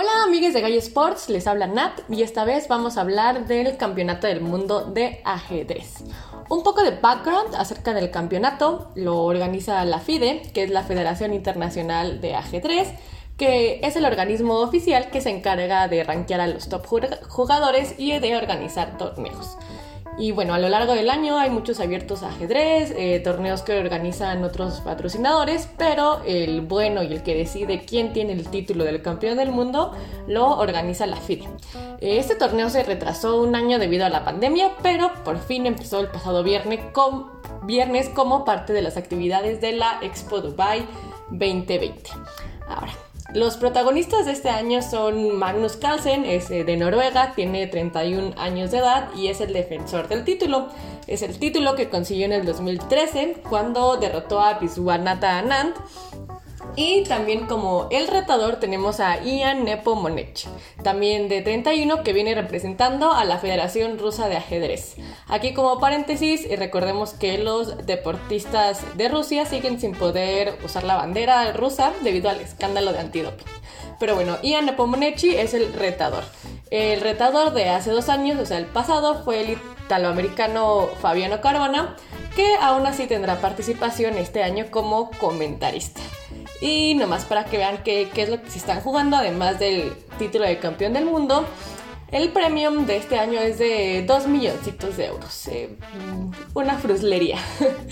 Hola amigos de Gallo Sports, les habla Nat y esta vez vamos a hablar del Campeonato del Mundo de Ajedrez. Un poco de background acerca del campeonato, lo organiza la FIDE, que es la Federación Internacional de Ajedrez, que es el organismo oficial que se encarga de rankear a los top jugadores y de organizar torneos. Y bueno, a lo largo del año hay muchos abiertos a ajedrez, eh, torneos que organizan otros patrocinadores, pero el bueno y el que decide quién tiene el título del campeón del mundo lo organiza la FIDE. Este torneo se retrasó un año debido a la pandemia, pero por fin empezó el pasado viernes, viernes como parte de las actividades de la Expo Dubai 2020. Ahora, los protagonistas de este año son Magnus Carlsen, es de Noruega, tiene 31 años de edad y es el defensor del título. Es el título que consiguió en el 2013 cuando derrotó a Viswanathan Anand y también como el retador tenemos a Ian Nepomonech, también de 31 que viene representando a la Federación Rusa de Ajedrez. Aquí como paréntesis recordemos que los deportistas de Rusia siguen sin poder usar la bandera rusa debido al escándalo de antidoping. Pero bueno, Ian Nepomoneci es el retador. El retador de hace dos años, o sea, el pasado, fue el italoamericano Fabiano Caruana, que aún así tendrá participación este año como comentarista. Y nomás para que vean qué, es lo que se están jugando, además del título de campeón del mundo, el premium de este año es de 2 milloncitos de euros. Eh, una fruslería.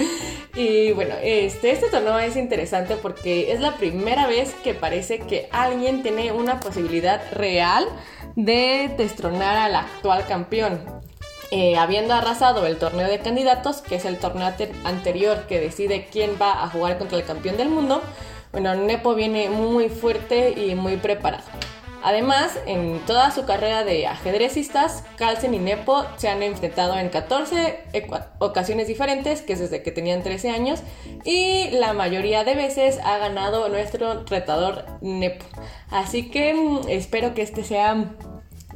y bueno, este, este torneo es interesante porque es la primera vez que parece que alguien tiene una posibilidad real de destronar al actual campeón. Eh, habiendo arrasado el torneo de candidatos, que es el torneo anterior que decide quién va a jugar contra el campeón del mundo, bueno, Nepo viene muy fuerte y muy preparado. Además, en toda su carrera de ajedrecistas, Carlsen y Nepo se han enfrentado en 14 ocasiones diferentes, que es desde que tenían 13 años, y la mayoría de veces ha ganado nuestro retador Nepo. Así que mm, espero que este sea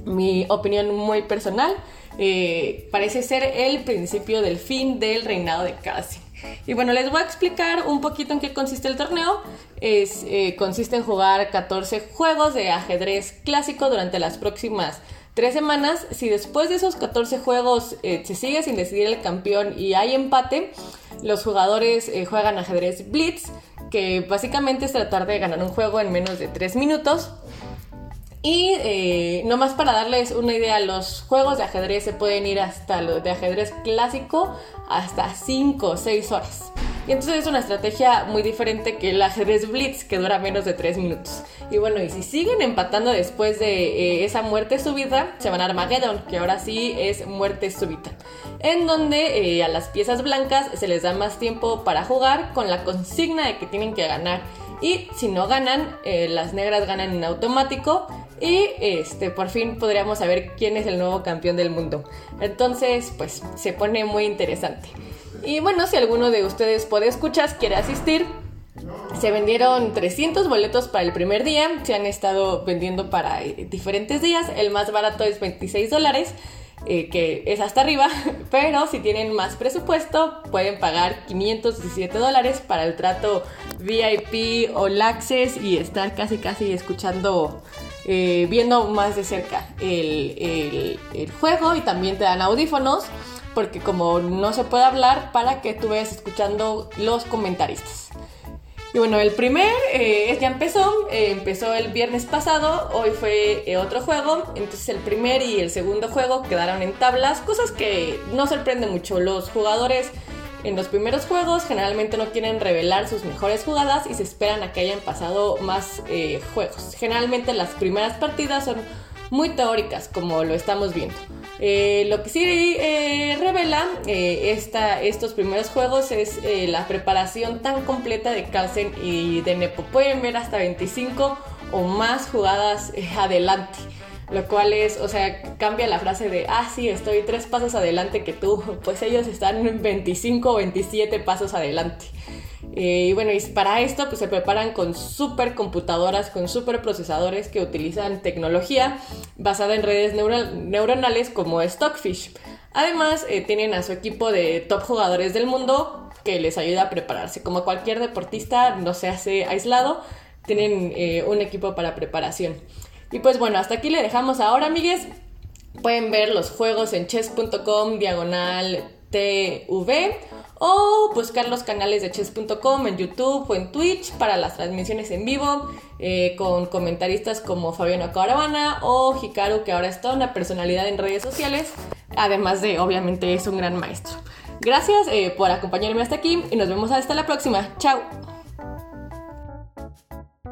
mi opinión muy personal. Eh, parece ser el principio del fin del reinado de Carlsen. Y bueno, les voy a explicar un poquito en qué consiste el torneo. Es, eh, consiste en jugar 14 juegos de ajedrez clásico durante las próximas tres semanas. Si después de esos 14 juegos eh, se sigue sin decidir el campeón y hay empate, los jugadores juegan ajedrez blitz, que básicamente es tratar de ganar un juego en menos de 3 minutos. Y eh, nomás para darles una idea, los juegos de ajedrez se pueden ir hasta lo de ajedrez clásico hasta 5 o 6 horas. Y entonces es una estrategia muy diferente que el ajedrez blitz que dura menos de 3 minutos. Y bueno, y si siguen empatando después de eh, esa muerte súbita, se van a Armageddon, que ahora sí es muerte súbita. En donde eh, a las piezas blancas se les da más tiempo para jugar con la consigna de que tienen que ganar. Y si no ganan, eh, las negras ganan en automático y este, por fin podríamos saber quién es el nuevo campeón del mundo. Entonces, pues se pone muy interesante. Y bueno, si alguno de ustedes puede escuchar, quiere asistir, se vendieron 300 boletos para el primer día, se han estado vendiendo para eh, diferentes días, el más barato es 26 dólares. Eh, que es hasta arriba, pero si tienen más presupuesto pueden pagar 517 dólares para el trato VIP o Access y estar casi casi escuchando eh, viendo más de cerca el, juego y también te dan audífonos porque como no se puede hablar para que tú escuchando los comentaristas. Y bueno, el primer eh, ya empezó, eh, empezó el viernes pasado, hoy fue otro juego, entonces el primer y el segundo juego quedaron en tablas, cosas que no sorprenden mucho, los jugadores en los primeros juegos generalmente no quieren revelar sus mejores jugadas y se esperan a que hayan pasado más eh, juegos. Generalmente las primeras partidas son muy teóricas, como lo estamos viendo. Eh, lo que sí eh, revela estos primeros juegos es la preparación tan completa de Carlsen y de Nepo. Pueden ver hasta 25 o más jugadas adelante. Lo cual es, o sea, cambia la frase de, ah, sí, estoy tres pasos adelante que tú. Pues ellos están 25 o 27 pasos adelante. Eh, y bueno, y para esto pues se preparan con super computadoras, con super procesadores que utilizan tecnología basada en redes neuronales como Stockfish. Además, eh, tienen a su equipo de top jugadores del mundo que les ayuda a prepararse. Como cualquier deportista no se hace aislado, tienen eh, un equipo para preparación. Y pues bueno, hasta aquí le dejamos ahora, amigues. Pueden ver los juegos en chess.com diagonal TV o buscar los canales de chess.com en YouTube o en Twitch para las transmisiones en vivo eh, con comentaristas como Fabiano Caravana o Hikaru que ahora es toda una personalidad en redes sociales, además de obviamente es un gran maestro. Gracias eh, por acompañarme hasta aquí y nos vemos hasta la próxima. Chao.